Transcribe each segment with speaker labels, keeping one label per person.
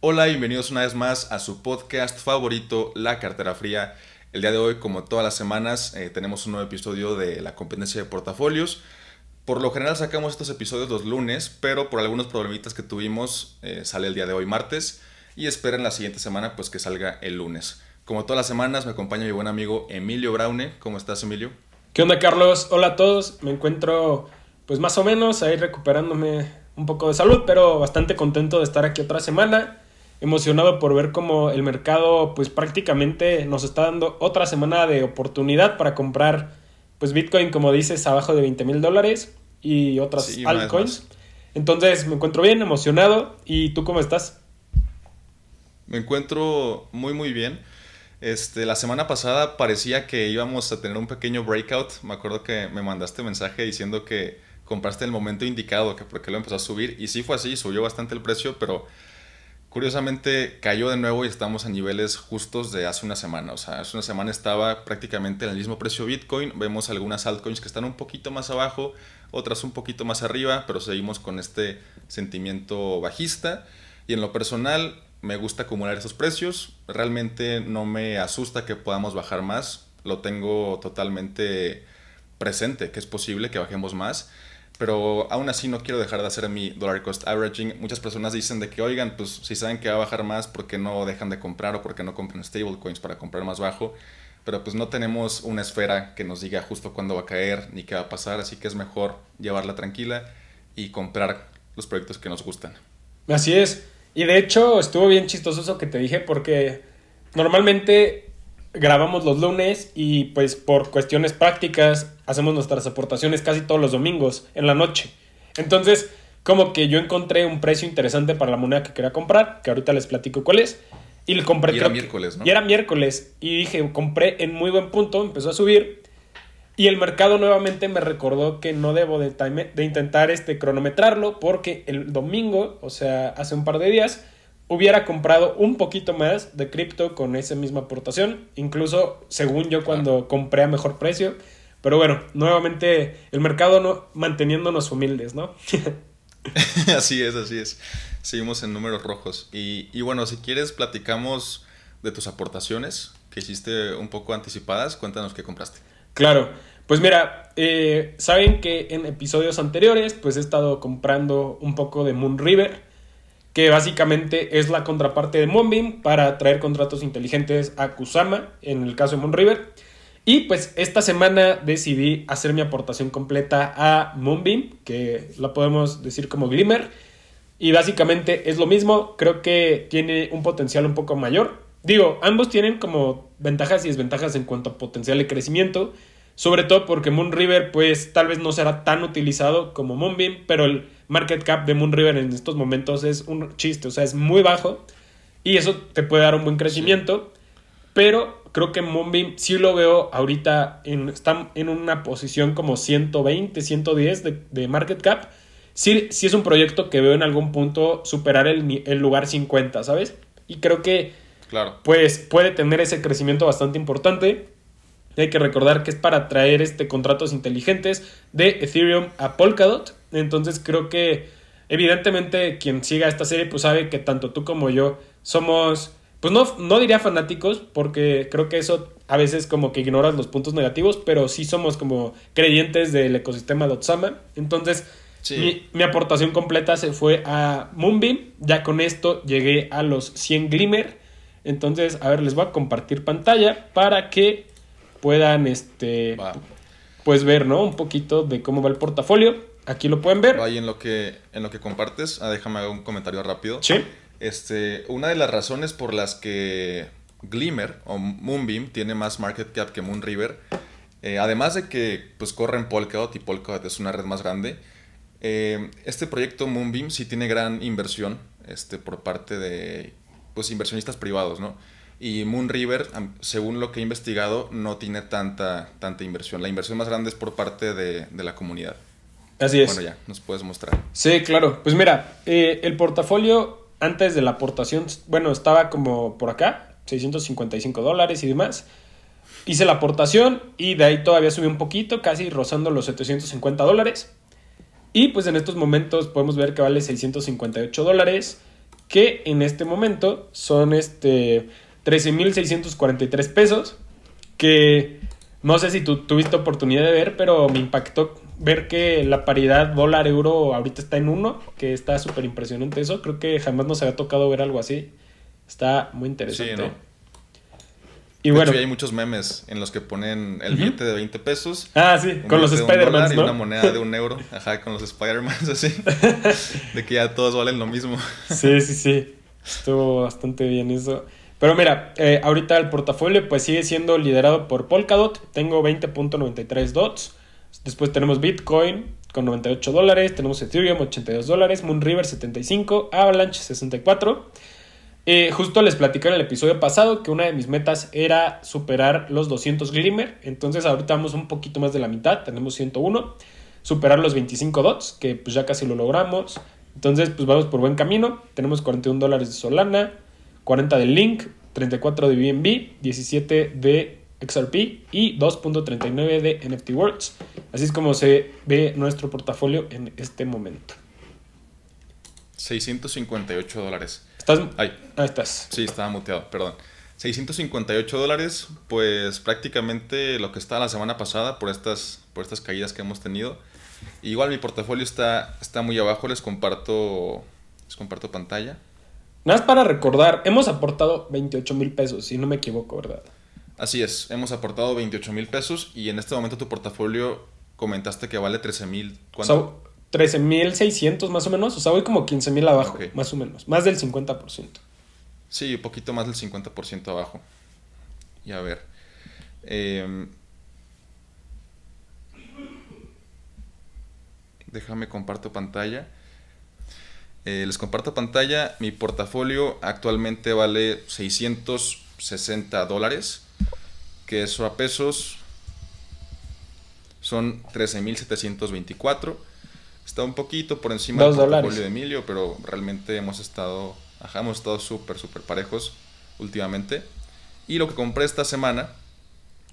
Speaker 1: Hola y bienvenidos una vez más a su podcast favorito, La Cartera Fría. El día de hoy, como todas las semanas, eh, tenemos un nuevo episodio de la competencia de portafolios. Por lo general sacamos estos episodios los lunes, pero por algunos problemitas que tuvimos eh, sale el día de hoy martes y esperen la siguiente semana pues que salga el lunes. Como todas las semanas me acompaña mi buen amigo Emilio Braune. ¿Cómo estás Emilio?
Speaker 2: ¿Qué onda Carlos? Hola a todos. Me encuentro pues más o menos ahí recuperándome un poco de salud, pero bastante contento de estar aquí otra semana emocionado por ver cómo el mercado pues prácticamente nos está dando otra semana de oportunidad para comprar pues Bitcoin como dices abajo de 20 mil dólares y otras altcoins. Entonces me encuentro bien, emocionado. ¿Y tú cómo estás?
Speaker 1: Me encuentro muy muy bien. Este, la semana pasada parecía que íbamos a tener un pequeño breakout. Me acuerdo que me mandaste mensaje diciendo que compraste el momento indicado, que porque lo empezó a subir. Y sí fue así, subió bastante el precio, pero Curiosamente cayó de nuevo y estamos a niveles justos de hace una semana. O sea, hace una semana estaba prácticamente en el mismo precio Bitcoin. Vemos algunas altcoins que están un poquito más abajo, otras un poquito más arriba, pero seguimos con este sentimiento bajista. Y en lo personal me gusta acumular esos precios. Realmente no me asusta que podamos bajar más. Lo tengo totalmente presente, que es posible que bajemos más pero aún así no quiero dejar de hacer mi dollar cost averaging. Muchas personas dicen de que, oigan, pues si saben que va a bajar más, ¿por qué no dejan de comprar o por qué no compran stablecoins para comprar más bajo? Pero pues no tenemos una esfera que nos diga justo cuándo va a caer ni qué va a pasar, así que es mejor llevarla tranquila y comprar los proyectos que nos gustan.
Speaker 2: Así es. Y de hecho estuvo bien chistoso eso que te dije porque normalmente grabamos los lunes y pues por cuestiones prácticas hacemos nuestras aportaciones casi todos los domingos en la noche. Entonces, como que yo encontré un precio interesante para la moneda que quería comprar, que ahorita les platico cuál es. Y le compré.
Speaker 1: Y era miércoles, ¿no?
Speaker 2: Y era miércoles. Y dije, compré en muy buen punto, empezó a subir. Y el mercado nuevamente me recordó que no debo de, de intentar este, cronometrarlo porque el domingo, o sea, hace un par de días, hubiera comprado un poquito más de cripto con esa misma aportación, incluso según yo cuando compré a mejor precio. Pero bueno, nuevamente el mercado no, manteniéndonos humildes, ¿no?
Speaker 1: así es, así es. Seguimos en números rojos. Y, y, bueno, si quieres, platicamos de tus aportaciones que hiciste un poco anticipadas. Cuéntanos qué compraste.
Speaker 2: Claro. Pues mira, eh, saben que en episodios anteriores pues he estado comprando un poco de Moon River que básicamente es la contraparte de Moonbeam para traer contratos inteligentes a Kusama, en el caso de Moonriver. Y pues esta semana decidí hacer mi aportación completa a Moonbeam, que la podemos decir como Glimmer. Y básicamente es lo mismo, creo que tiene un potencial un poco mayor. Digo, ambos tienen como ventajas y desventajas en cuanto a potencial de crecimiento. Sobre todo porque Moonriver pues tal vez no será tan utilizado como Moonbeam, pero el market cap de Moonriver en estos momentos es un chiste, o sea, es muy bajo y eso te puede dar un buen crecimiento, pero creo que Moonbeam sí lo veo ahorita, en, está en una posición como 120, 110 de, de market cap. Sí, sí, es un proyecto que veo en algún punto superar el, el lugar 50, ¿sabes? Y creo que
Speaker 1: claro.
Speaker 2: pues puede tener ese crecimiento bastante importante. Hay que recordar que es para traer este contratos inteligentes de Ethereum a Polkadot. Entonces creo que evidentemente quien siga esta serie pues sabe que tanto tú como yo somos, pues no, no diría fanáticos porque creo que eso a veces como que ignoras los puntos negativos, pero sí somos como creyentes del ecosistema de Otsama. Entonces mi, mi, aportación completa se fue a Moonbeam. Ya con esto llegué a los 100 Glimmer. Entonces, a ver, les voy a compartir pantalla para que puedan este pues ver, ¿no? Un poquito de cómo va el portafolio. Aquí lo pueden ver.
Speaker 1: Ahí en lo que en lo que compartes, ah, déjame hacer un comentario rápido.
Speaker 2: Sí.
Speaker 1: Este, una de las razones por las que Glimmer o Moonbeam tiene más market cap que Moonriver, eh, además de que pues corre en Polkadot y Polkadot es una red más grande, eh, este proyecto Moonbeam sí tiene gran inversión este, por parte de pues inversionistas privados, ¿no? Y Moon River, según lo que he investigado, no tiene tanta, tanta inversión. La inversión más grande es por parte de, la comunidad.
Speaker 2: Así es.
Speaker 1: Bueno, ya, nos puedes mostrar.
Speaker 2: Sí, claro. Pues mira, eh, el portafolio antes de la aportación, bueno, estaba como por acá, 655 dólares y demás. Hice la aportación y de ahí todavía subió un poquito, casi rozando los 750 dólares. Y pues en estos momentos podemos ver que vale 658 dólares. que en este momento son este 13.643 pesos, que no sé si tú tuviste oportunidad de ver, pero me impactó ver que la paridad dólar-euro ahorita está en uno, que está súper impresionante eso. Creo que jamás nos había tocado ver algo así. Está muy interesante. Sí, ¿no?
Speaker 1: Y bueno. hay muchos memes en los que ponen el billete de 20 pesos.
Speaker 2: Ah, sí, con los Spider-Man.
Speaker 1: ¿no? Y una moneda de un euro. Ajá, con los Spider-Man, así. de que ya todos valen lo mismo.
Speaker 2: sí, sí, sí. Estuvo bastante bien eso. Pero mira, eh, ahorita el portafolio pues sigue siendo liderado por Polkadot. Tengo 20.93 dots. Después tenemos Bitcoin con 98 dólares. Tenemos Ethereum 82 dólares. Moonriver 75. Avalanche 64. Eh, justo les platicé en el episodio pasado que una de mis metas era superar los 200 Glimmer. Entonces ahorita vamos un poquito más de la mitad. Tenemos 101. Superar los 25 dots, que pues ya casi lo logramos. Entonces pues vamos por buen camino. Tenemos 41 dólares de Solana. 40 de Link, 34 de BNB, 17 de XRP y 2.39 de NFT Worlds. Así es como se ve nuestro portafolio en este momento.
Speaker 1: 658 dólares.
Speaker 2: ¿Estás? Ahí. Ahí estás.
Speaker 1: Sí, estaba muteado, perdón. 658 dólares, pues prácticamente lo que estaba la semana pasada por estas, por estas caídas que hemos tenido. Igual mi portafolio está, está muy abajo, les comparto, les comparto pantalla.
Speaker 2: Nada más para recordar, hemos aportado 28 mil pesos, si no me equivoco, ¿verdad?
Speaker 1: Así es, hemos aportado 28 mil pesos y en este momento tu portafolio comentaste que vale 13 mil.
Speaker 2: ¿Cuánto? 13 mil 600 más o menos, o sea, voy como 15 mil abajo, más o menos, más del 50%.
Speaker 1: Sí, un poquito más del 50% abajo. Y a ver. Em, déjame comparto pantalla. Eh, les comparto pantalla. Mi portafolio actualmente vale 660 dólares. Que eso a pesos son 13.724. Está un poquito por encima del portafolio de Emilio, pero realmente hemos estado, ajá, hemos estado súper, súper parejos últimamente. Y lo que compré esta semana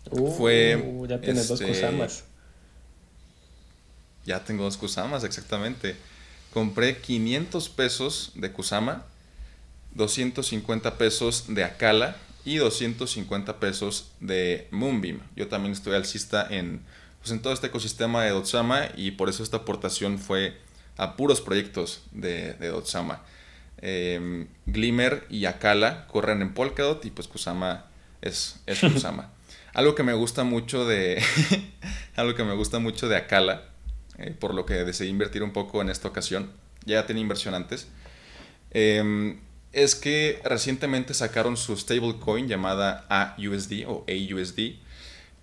Speaker 1: uh, fue.
Speaker 2: Ya tienes dos este, Kusamas.
Speaker 1: Ya tengo dos Kusamas, exactamente compré 500 pesos de Kusama, 250 pesos de Akala y 250 pesos de Moonbeam. Yo también estoy alcista en, pues en todo este ecosistema de Dotsama y por eso esta aportación fue a puros proyectos de, de Dotsama. Em, Glimmer y Akala corren en Polkadot y pues Kusama es, es Kusama. algo que me gusta mucho de algo que me gusta mucho de Akala eh, por lo que decidí invertir un poco en esta ocasión. Ya tenía inversión antes. Em, es que recientemente sacaron su stablecoin llamada AUSD o AUSD,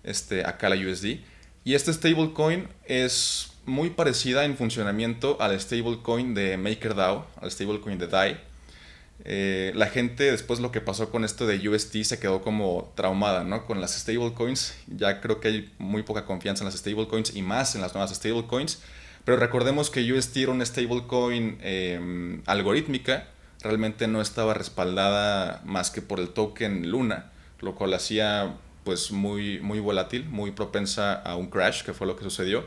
Speaker 1: este, USD. Y este stablecoin es muy parecida en funcionamiento al stablecoin de MakerDAO, al stablecoin de DAI eh, la gente después lo que pasó con esto de UST se quedó como traumada, ¿no? Con las stablecoins, ya creo que hay muy poca confianza en las stablecoins y más en las nuevas stablecoins, pero recordemos que UST era una stablecoin eh, algorítmica, realmente no estaba respaldada más que por el token Luna, lo cual hacía pues muy, muy volátil, muy propensa a un crash, que fue lo que sucedió.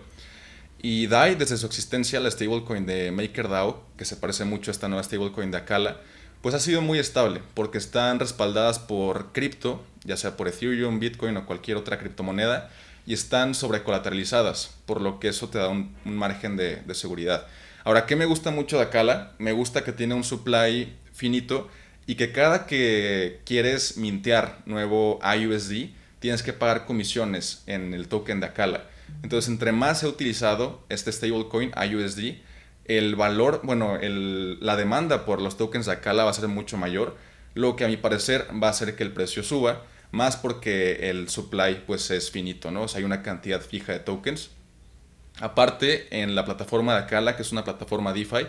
Speaker 1: Y DAI, desde su existencia, la stablecoin de MakerDAO, que se parece mucho a esta nueva stablecoin de Akala, pues ha sido muy estable porque están respaldadas por cripto, ya sea por Ethereum, Bitcoin o cualquier otra criptomoneda, y están sobrecolateralizadas, por lo que eso te da un, margen de, seguridad. Ahora, ¿qué me gusta mucho de Akala? Me gusta que tiene un supply finito y que cada que quieres mintear nuevo IUSD, tienes que pagar comisiones en el token de Akala. Entonces, entre más he utilizado este stablecoin IUSD, el valor, bueno, la demanda por los tokens de Akala va a ser mucho mayor, lo que a mi parecer va a hacer que el precio suba, más porque el supply pues es finito, ¿no? O sea, hay una cantidad fija de tokens. Aparte, en la plataforma de Akala, que es una plataforma DeFi,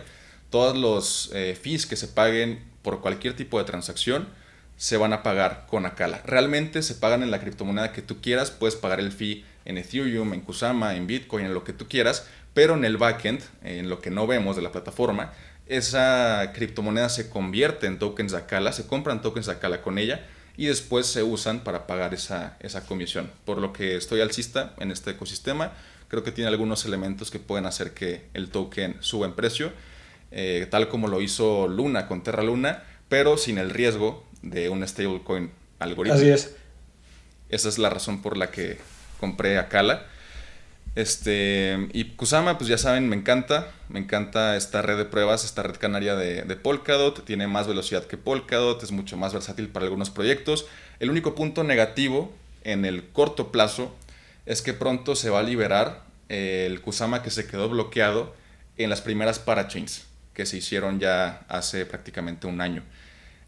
Speaker 1: todos los eh, fees que se paguen por cualquier tipo de transacción se van a pagar con Akala. Realmente se pagan en la criptomoneda que tú quieras, puedes pagar el fee en Ethereum, en Kusama, en Bitcoin, en lo que tú quieras, pero en el backend, en lo que no vemos de la plataforma, esa criptomoneda se convierte en tokens de Akala, se compran tokens de Akala con ella y después se usan para pagar esa, esa comisión. Por lo que estoy alcista en este ecosistema, creo que tiene algunos elementos que pueden hacer que el token suba en precio. eh, tal como lo hizo Luna con Terra Luna, pero sin el riesgo de un stablecoin algoritmo.
Speaker 2: Así es.
Speaker 1: Esa es la razón por la que compré a Kala. Este, y Kusama, pues ya saben, me encanta. Me encanta esta red de pruebas, esta red canaria de, de, Polkadot. Tiene más velocidad que Polkadot, es mucho más versátil para algunos proyectos. El único punto negativo en el corto plazo es que pronto se va a liberar el Kusama que se quedó bloqueado en las primeras parachains que se hicieron ya hace prácticamente un año.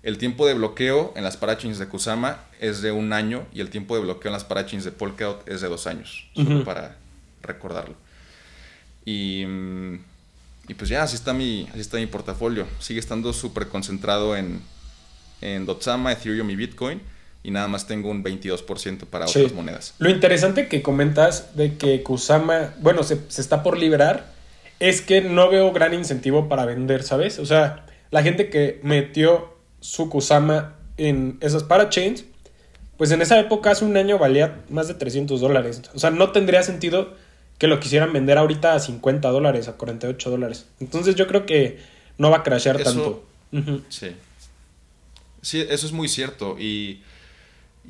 Speaker 1: El tiempo de bloqueo en las parachains de Kusama es de un año y el tiempo de bloqueo en las parachains de Polkadot es de dos años, solo para recordarlo. Y, y, pues ya, así está mi, así está mi portafolio. Sigue estando súper concentrado en, en Dotsama, Ethereum y Bitcoin y nada más tengo un 22% para otras monedas.
Speaker 2: Lo interesante que comentas de que Kusama, bueno, se, se, está por liberar, es que no veo gran incentivo para vender, ¿sabes? O sea, la gente que metió su Kusama en esas parachains, pues en esa época, hace un año, valía más de 300 dólares. O sea, no tendría sentido que lo quisieran vender ahorita a 50 dólares, a 48 dólares. Entonces yo creo que no va a crashear tanto.
Speaker 1: Sí. Sí, eso es muy cierto. Y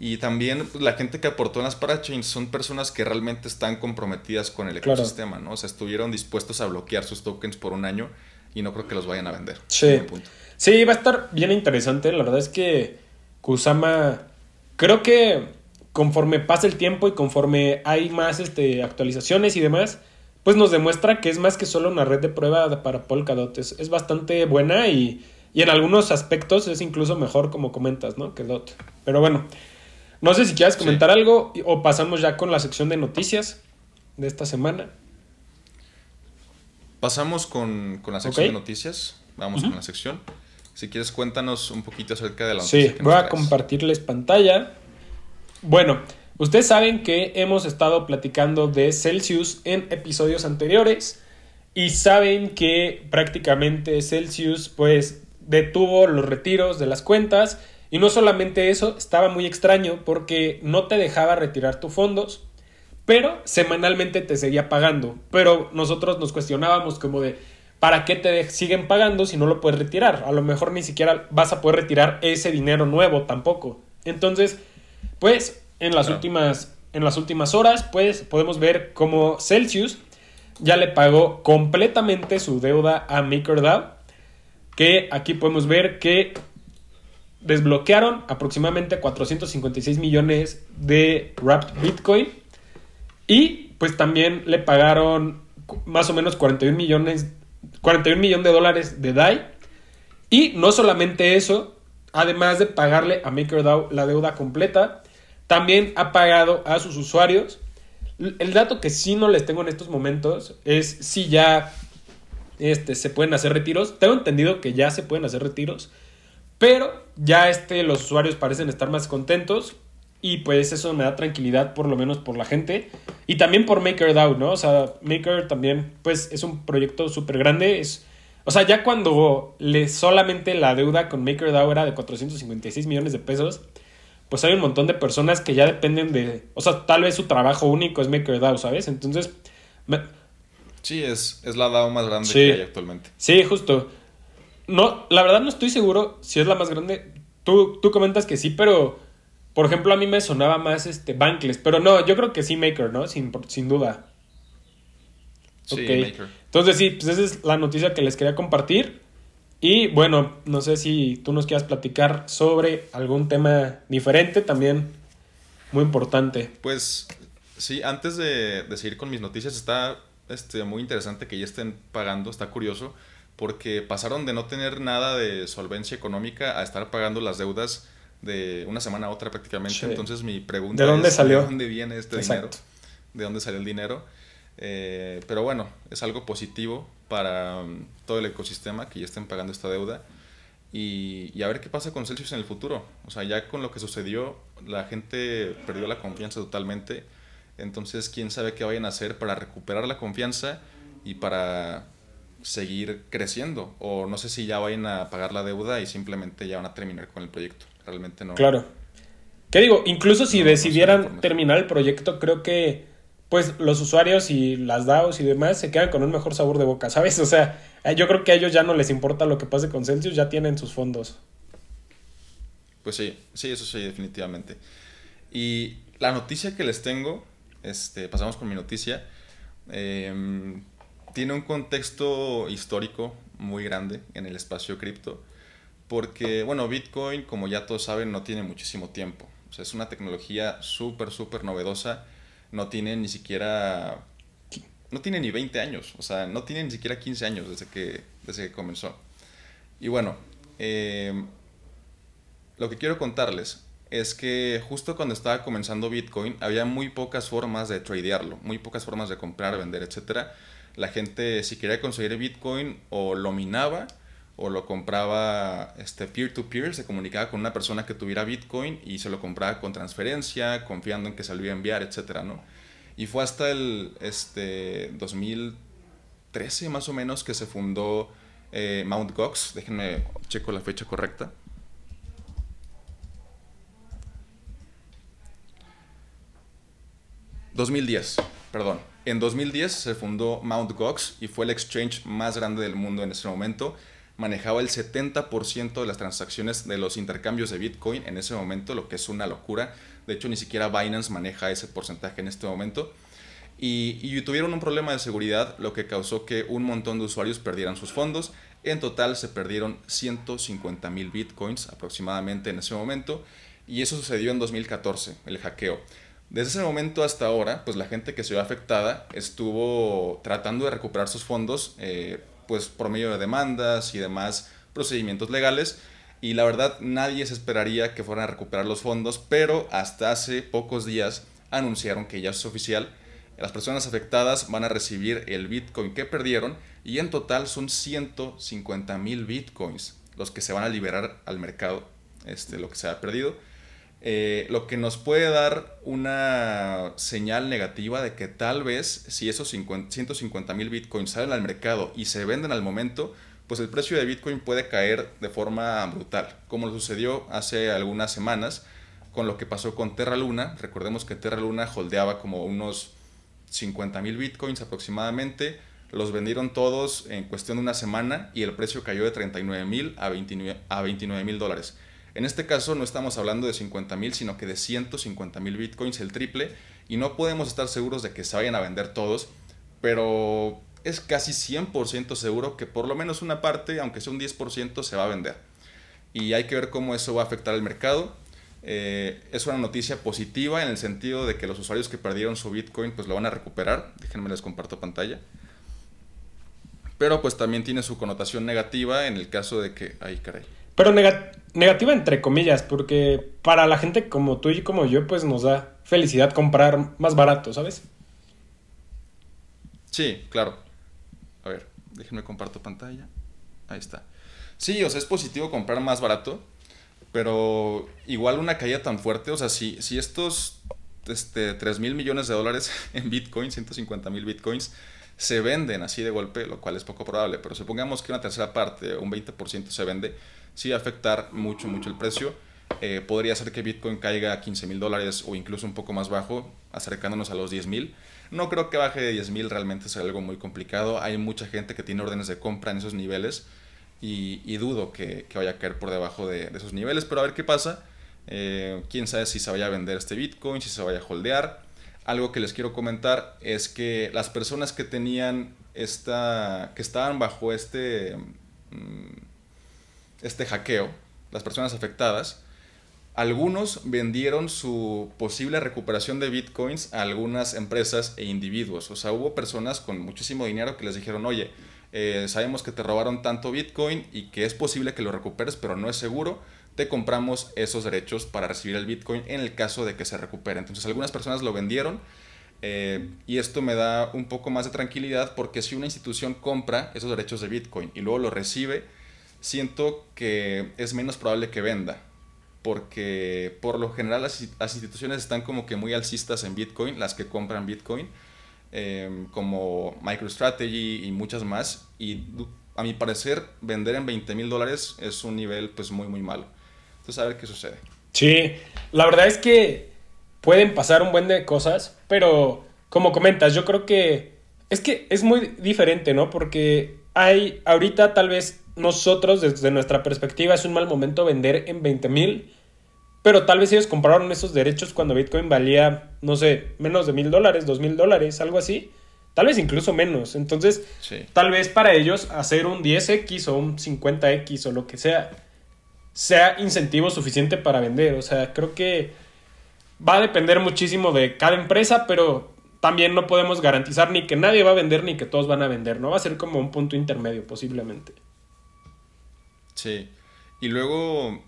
Speaker 1: y también pues, la gente que aportó en las parachains son personas que realmente están comprometidas con el ecosistema, ¿no? O sea, estuvieron dispuestos a bloquear sus tokens por un año y no creo que los vayan a vender.
Speaker 2: Sí. Sí, va a estar bien interesante. La verdad es que Kusama, creo que conforme pasa el tiempo y conforme hay más este, actualizaciones y demás, pues nos demuestra que es más que solo una red de prueba para Polkadot. Es, es bastante buena y, y en algunos aspectos es incluso mejor, como comentas, ¿no? Que DOT. Pero bueno, no sé si quieres comentar algo o pasamos ya con la sección de noticias de esta semana.
Speaker 1: Pasamos con, la sección de noticias. Vamos con la sección. Si quieres, cuéntanos un poquito acerca de la
Speaker 2: noticia. Sí, voy a compartirles pantalla. Bueno, ustedes saben que hemos estado platicando de Celsius en episodios anteriores y saben que prácticamente Celsius pues detuvo los retiros de las cuentas y no solamente eso, estaba muy extraño porque no te dejaba retirar tus fondos, pero semanalmente te seguía pagando. Pero nosotros nos cuestionábamos como de, ¿para qué te siguen pagando si no lo puedes retirar? A lo mejor ni siquiera vas a poder retirar ese dinero nuevo tampoco. Entonces, pues en las últimas en las últimas horas, pues podemos ver cómo Celsius ya le pagó completamente su deuda a MakerDAO, que aquí podemos ver que desbloquearon aproximadamente 456 millones de Wrapped Bitcoin y pues también le pagaron más o menos 41 millones 41 millones de dólares de DAI. Y no solamente eso además de pagarle a MakerDAO la deuda completa también ha pagado a sus usuarios. El dato que sí no les tengo en estos momentos es si ya este, se pueden hacer retiros. Tengo entendido que ya se pueden hacer retiros pero ya este, los usuarios parecen estar más contentos y pues eso me da tranquilidad por lo menos por la gente y también por MakerDAO, ¿no? O sea, Maker también pues es un proyecto súper grande, es... O sea, ya cuando le solamente la deuda con MakerDAO era de 456 millones de pesos, pues hay un montón de personas que ya dependen de... O sea, tal vez su trabajo único es MakerDAO, ¿sabes? Entonces...
Speaker 1: Sí, es, es la DAO más grande que hay actualmente.
Speaker 2: Sí, justo. No, la verdad no estoy seguro si es la más grande. Tú, tú comentas que sí, pero por ejemplo a mí me sonaba más este Bankless, pero no, yo creo que sí Maker, ¿no? Sin, sin duda.
Speaker 1: Sí, Maker.
Speaker 2: Entonces sí, pues esa es la noticia que les quería compartir. Y bueno, no sé si tú nos quieras platicar sobre algún tema diferente también, muy importante.
Speaker 1: Pues sí, antes de, de seguir con mis noticias, está este, muy interesante que ya estén pagando, está curioso porque pasaron de no tener nada de solvencia económica a estar pagando las deudas de una semana a otra prácticamente. Entonces mi pregunta
Speaker 2: ¿De dónde
Speaker 1: es,
Speaker 2: salió?
Speaker 1: ¿de dónde viene este dinero? ¿De dónde salió el dinero? Eh, pero bueno, es algo positivo para um, todo el ecosistema que ya estén pagando esta deuda. Y, y, a ver qué pasa con Celsius en el futuro. O sea, ya con lo que sucedió, la gente perdió la confianza totalmente. Entonces, quién sabe qué vayan a hacer para recuperar la confianza y para seguir creciendo o no sé si ya vayan a pagar la deuda y simplemente ya van a terminar con el proyecto. Realmente no.
Speaker 2: Claro. ¿Qué digo? Incluso si decidieran terminar el proyecto, creo que pues los usuarios y las DAOs y demás se quedan con un mejor sabor de boca, ¿sabes? O sea, eh, yo creo que a ellos ya no les importa lo que pase con Celsius, ya tienen sus fondos.
Speaker 1: Pues sí, sí, eso sí, definitivamente. Y la noticia que les tengo, este, pasamos con mi noticia, em, tiene un contexto histórico muy grande en el espacio cripto, porque, bueno, Bitcoin, como ya todos saben, no tiene muchísimo tiempo. O sea, es una tecnología súper, súper novedosa no tiene ni siquiera... No tiene ni 20 años, o sea, no tiene ni siquiera 15 años desde que, desde que comenzó. Y bueno, eh, lo que quiero contarles es que justo cuando estaba comenzando Bitcoin había muy pocas formas de tradearlo, muy pocas formas de comprar, vender, etc. La gente si quería conseguir Bitcoin o lo minaba o lo compraba este, peer-to-peer, se comunicaba con una persona que tuviera Bitcoin y se lo compraba con transferencia, confiando en que se lo iba a enviar, etc. ¿no? Y fue hasta el este, 2013 más o menos que se fundó eh, Mt. Gox, déjenme checo la fecha correcta. ...2010, perdón. En 2010 se fundó Mt. Gox y fue el exchange más grande del mundo en ese momento manejaba el 70% de las transacciones de los intercambios de Bitcoin en ese momento, lo que es una locura. De hecho, ni siquiera Binance maneja ese porcentaje en este momento. Y, tuvieron un problema de seguridad, lo que causó que un montón de usuarios perdieran sus fondos. En total se perdieron 150 mil bitcoins aproximadamente en ese momento. Y eso sucedió en 2014, el hackeo. Desde ese momento hasta ahora, pues la gente que se vio afectada estuvo tratando de recuperar sus fondos eh, pues por medio de demandas y demás procedimientos legales y la verdad nadie se esperaría que fueran a recuperar los fondos, pero hasta hace pocos días anunciaron que ya es oficial. Las personas afectadas van a recibir el Bitcoin que perdieron y en total son 150 mil Bitcoins los que se van a liberar al mercado, este, lo que se ha perdido. Eh, lo que nos puede dar una señal negativa de que tal vez si esos 150 mil bitcoins salen al mercado y se venden al momento, pues el precio de bitcoin puede caer de forma brutal, como lo sucedió hace algunas semanas con lo que pasó con Terra Luna. Recordemos que Terra Luna holdeaba como unos 50 mil bitcoins aproximadamente. Los vendieron todos en cuestión de una semana y el precio cayó de 39 mil a 29 mil dólares. En este caso no estamos hablando de 50 mil, sino que de 150 mil bitcoins, el triple, y no podemos estar seguros de que se vayan a vender todos, pero es casi 100% seguro que por lo menos una parte, aunque sea un 10%, se va a vender. Y hay que ver cómo eso va a afectar al mercado. Eh, es una noticia positiva en el sentido de que los usuarios que perdieron su Bitcoin pues lo van a recuperar. Déjenme les comparto pantalla. Pero pues también tiene su connotación negativa en el caso de que... Ay, caray.
Speaker 2: Pero negativa entre comillas, porque para la gente como tú y como yo, pues nos da felicidad comprar más barato, ¿sabes?
Speaker 1: Sí, claro. A ver, déjenme comparto pantalla. Ahí está. Sí, o sea, es positivo comprar más barato, pero igual una caída tan fuerte, o sea, si, si estos este, 3 mil millones de dólares en Bitcoin, 150 mil Bitcoins, se venden así de golpe, lo cual es poco probable, pero supongamos que una tercera parte, un 20% se vende, sí afectar mucho, mucho el precio. Eh, podría ser que Bitcoin caiga a 15 mil dólares o incluso un poco más bajo, acercándonos a los 10 mil. No creo que baje de 10 mil, realmente sea algo muy complicado. Hay mucha gente que tiene órdenes de compra en esos niveles y, dudo que, vaya a caer por debajo de, esos niveles, pero a ver qué pasa. Eh, quién sabe si se vaya a vender este Bitcoin, si se vaya a holdear. Algo que les quiero comentar es que las personas que tenían esta, que estaban bajo este... Mm, este hackeo, las personas afectadas, algunos vendieron su posible recuperación de bitcoins a algunas empresas e individuos. O sea, hubo personas con muchísimo dinero que les dijeron, oye, eh, sabemos que te robaron tanto bitcoin y que es posible que lo recuperes, pero no es seguro. Te compramos esos derechos para recibir el bitcoin en el caso de que se recupere. Entonces algunas personas lo vendieron eh, y esto me da un poco más de tranquilidad porque si una institución compra esos derechos de bitcoin y luego lo recibe, siento que es menos probable que venda. Porque por lo general las, instituciones están como que muy alcistas en Bitcoin, las que compran Bitcoin, em, como MicroStrategy y muchas más. Y a mi parecer, vender en 20 mil dólares es un nivel pues muy, muy malo. Entonces, a ver qué sucede.
Speaker 2: Sí, la verdad es que pueden pasar un buen de cosas, pero como comentas, yo creo que es que es muy diferente, ¿no? Porque hay, ahorita tal vez nosotros, desde nuestra perspectiva, es un mal momento vender en 20 mil, pero tal vez ellos compraron esos derechos cuando Bitcoin valía, no sé, menos de mil dólares, dos mil dólares, algo así. Tal vez incluso menos. Entonces, tal vez para ellos hacer un 10X o un 50X o lo que sea, sea incentivo suficiente para vender. O sea, creo que va a depender muchísimo de cada empresa, pero también no podemos garantizar ni que nadie va a vender ni que todos van a vender, ¿no? Va a ser como un punto intermedio posiblemente.
Speaker 1: Sí. Y luego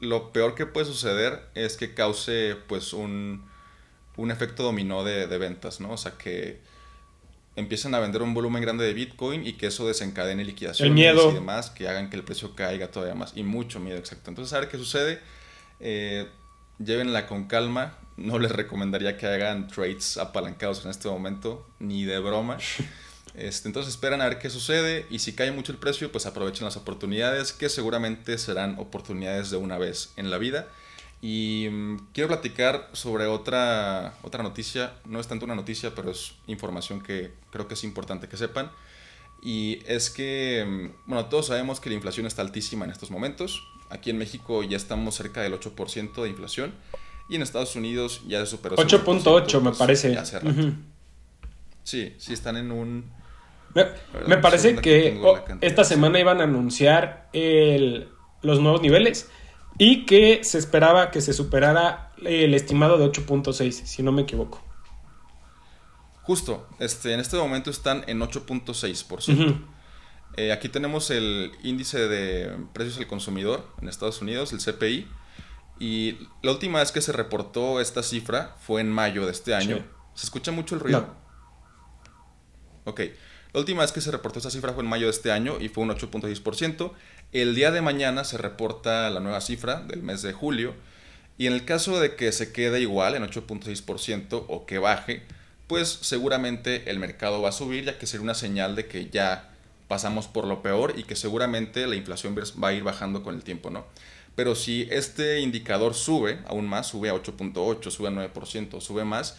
Speaker 1: lo peor que puede suceder es que cause pues un, un efecto dominó de, de, ventas, ¿no? O sea que empiecen a vender un volumen grande de Bitcoin y que eso desencadene liquidaciones
Speaker 2: y
Speaker 1: demás, que hagan que el precio caiga todavía más. Y mucho miedo, exacto. Entonces, a ver qué sucede. Eh, llévenla con calma. No les recomendaría que hagan trades apalancados en este momento, ni de broma. Este, entonces esperan a ver qué sucede y si cae mucho el precio, pues aprovechen las oportunidades, que seguramente serán oportunidades de una vez en la vida. Y mm, quiero platicar sobre otra, otra noticia, no es tanto una noticia, pero es información que creo que es importante que sepan. Y es que, mm, bueno, todos sabemos que la inflación está altísima en estos momentos. Aquí en México ya estamos cerca del 8% de inflación y en Estados Unidos ya se superó.
Speaker 2: 8.8 me parece.
Speaker 1: Sí, sí están en un
Speaker 2: me, parece que, esta semana iban a anunciar los nuevos niveles y que se esperaba que se superara el estimado de 8.6, si no me equivoco.
Speaker 1: Justo, este, en este momento están en 8.6%. Eh, aquí tenemos el índice de precios al consumidor en Estados Unidos, el CPI, y la última vez que se reportó esta cifra fue en mayo de este año. ¿Se escucha mucho el ruido? Ok. La última vez que se reportó esta cifra fue en mayo de este año y fue un 8.6%. El día de mañana se reporta la nueva cifra del mes de julio. Y en el caso de que se quede igual en 8.6% o que baje, pues seguramente el mercado va a subir, ya que sería una señal de que ya pasamos por lo peor y que seguramente la inflación va a ir bajando con el tiempo, ¿no? Pero si este indicador sube aún más, sube a 8.8, sube a 9%, sube más,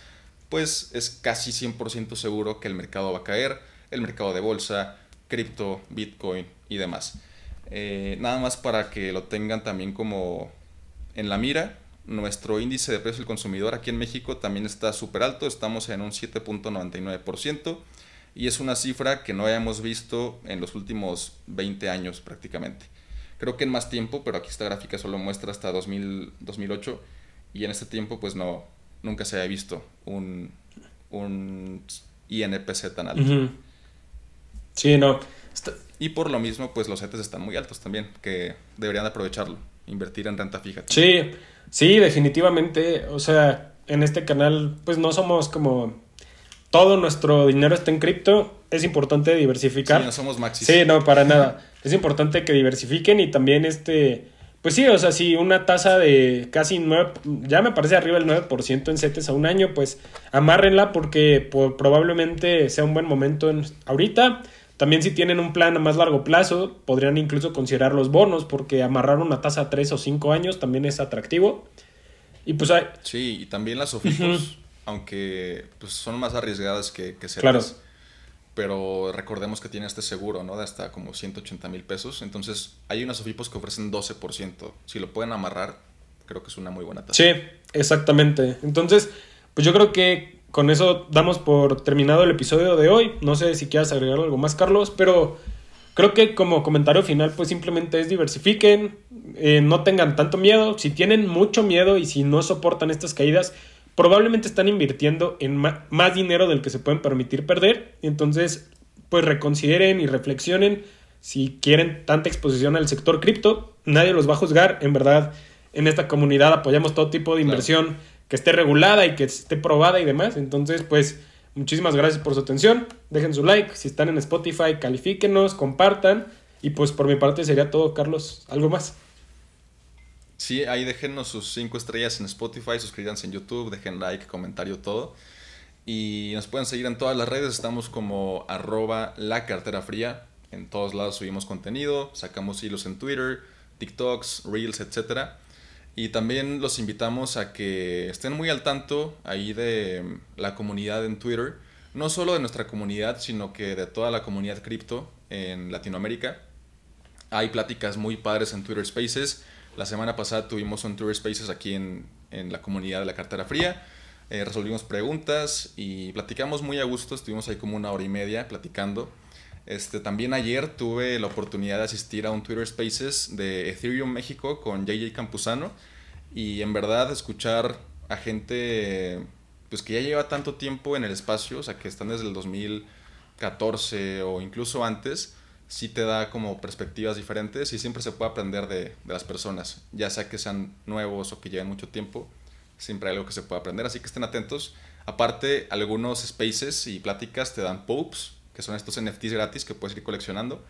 Speaker 1: pues es casi 100% seguro que el mercado va a caer el mercado de bolsa, cripto, bitcoin y demás. Eh, nada más para que lo tengan también como en la mira. Nuestro índice de precio del consumidor aquí en México también está súper alto, estamos en un 7.99% y es una cifra que no hayamos visto en los últimos 20 años prácticamente. Creo que en más tiempo, pero aquí esta gráfica solo muestra hasta 2008 y en este tiempo pues no, nunca se había visto un, un INPC tan alto.
Speaker 2: Sí, no.
Speaker 1: Y por lo mismo, pues los CETES están muy altos también, que deberían aprovecharlo, invertir en renta fija.
Speaker 2: Sí, sí, definitivamente. O sea, en este canal, pues no somos como todo nuestro dinero está en cripto. Es importante diversificar.
Speaker 1: Sí, no somos maxis.
Speaker 2: Sí, no, para nada. Es importante que diversifiquen y también este. Pues sí, o sea, si una tasa de casi 9, ya me parece arriba del 9% en CETES a un año, pues amárrenla porque probablemente sea un buen momento en, ahorita. También si tienen un plan a más largo plazo, podrían incluso considerar los bonos, porque amarrar una tasa a 3 o 5 años también es atractivo. Y pues hay...
Speaker 1: Sí, y también las OFIPOS, aunque pues, son más arriesgadas que, que
Speaker 2: Claro.
Speaker 1: Pero recordemos que tiene este seguro, ¿no? De hasta como 180 mil pesos. Entonces, hay unas OFIPOS que ofrecen 12%. Si lo pueden amarrar, creo que es una muy buena tasa.
Speaker 2: Sí, exactamente. Entonces, pues yo creo que con eso damos por terminado el episodio de hoy. No sé si quieras agregar algo más, Carlos, pero creo que como comentario final, pues simplemente es diversifiquen, eh, no tengan tanto miedo. Si tienen mucho miedo y si no soportan estas caídas, probablemente están invirtiendo en más dinero del que se pueden permitir perder. Entonces, pues reconsideren y reflexionen si quieren tanta exposición al sector cripto. Nadie los va a juzgar, en verdad. En esta comunidad apoyamos todo tipo de inversión que esté regulada y que esté probada y demás. Entonces, pues, muchísimas gracias por su atención. Dejen su like. Si están en Spotify, califíquenos, compartan. Y pues por mi parte sería todo, Carlos. ¿Algo más?
Speaker 1: Sí, ahí déjenos sus cinco estrellas en Spotify, suscríbanse en YouTube, dejen like, comentario, todo. Y nos pueden seguir en todas las redes, estamos como arroba la cartera fría. En todos lados subimos contenido, sacamos hilos en Twitter, TikToks, Reels, etcétera. Y también los invitamos a que estén muy al tanto ahí de la comunidad en Twitter. No solo de nuestra comunidad, sino que de toda la comunidad cripto en Latinoamérica. Hay pláticas muy padres en Twitter Spaces. La semana pasada tuvimos un Twitter Spaces aquí en, en la comunidad de la cartera fría. Eh, resolvimos preguntas y platicamos muy a gusto. Estuvimos ahí como una hora y media platicando. Este, también ayer tuve la oportunidad de asistir a un Twitter Spaces de Ethereum México con JJ Campuzano y en verdad escuchar a gente pues que ya lleva tanto tiempo en el espacio, o sea, que están desde el 2014 o incluso antes, sí te da como perspectivas diferentes y siempre se puede aprender de, de las personas, ya sea que sean nuevos o que lleven mucho tiempo, siempre hay algo que se puede aprender, así que estén atentos. Aparte, algunos spaces y pláticas te dan popes, que son estos NFTs gratis que puedes ir coleccionando.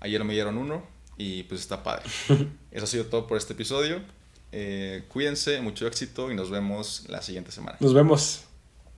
Speaker 1: Ayer me dieron uno y pues está padre. Eso ha sido todo por este episodio. Eh, cuídense, mucho éxito y nos vemos la siguiente semana.
Speaker 2: Nos vemos.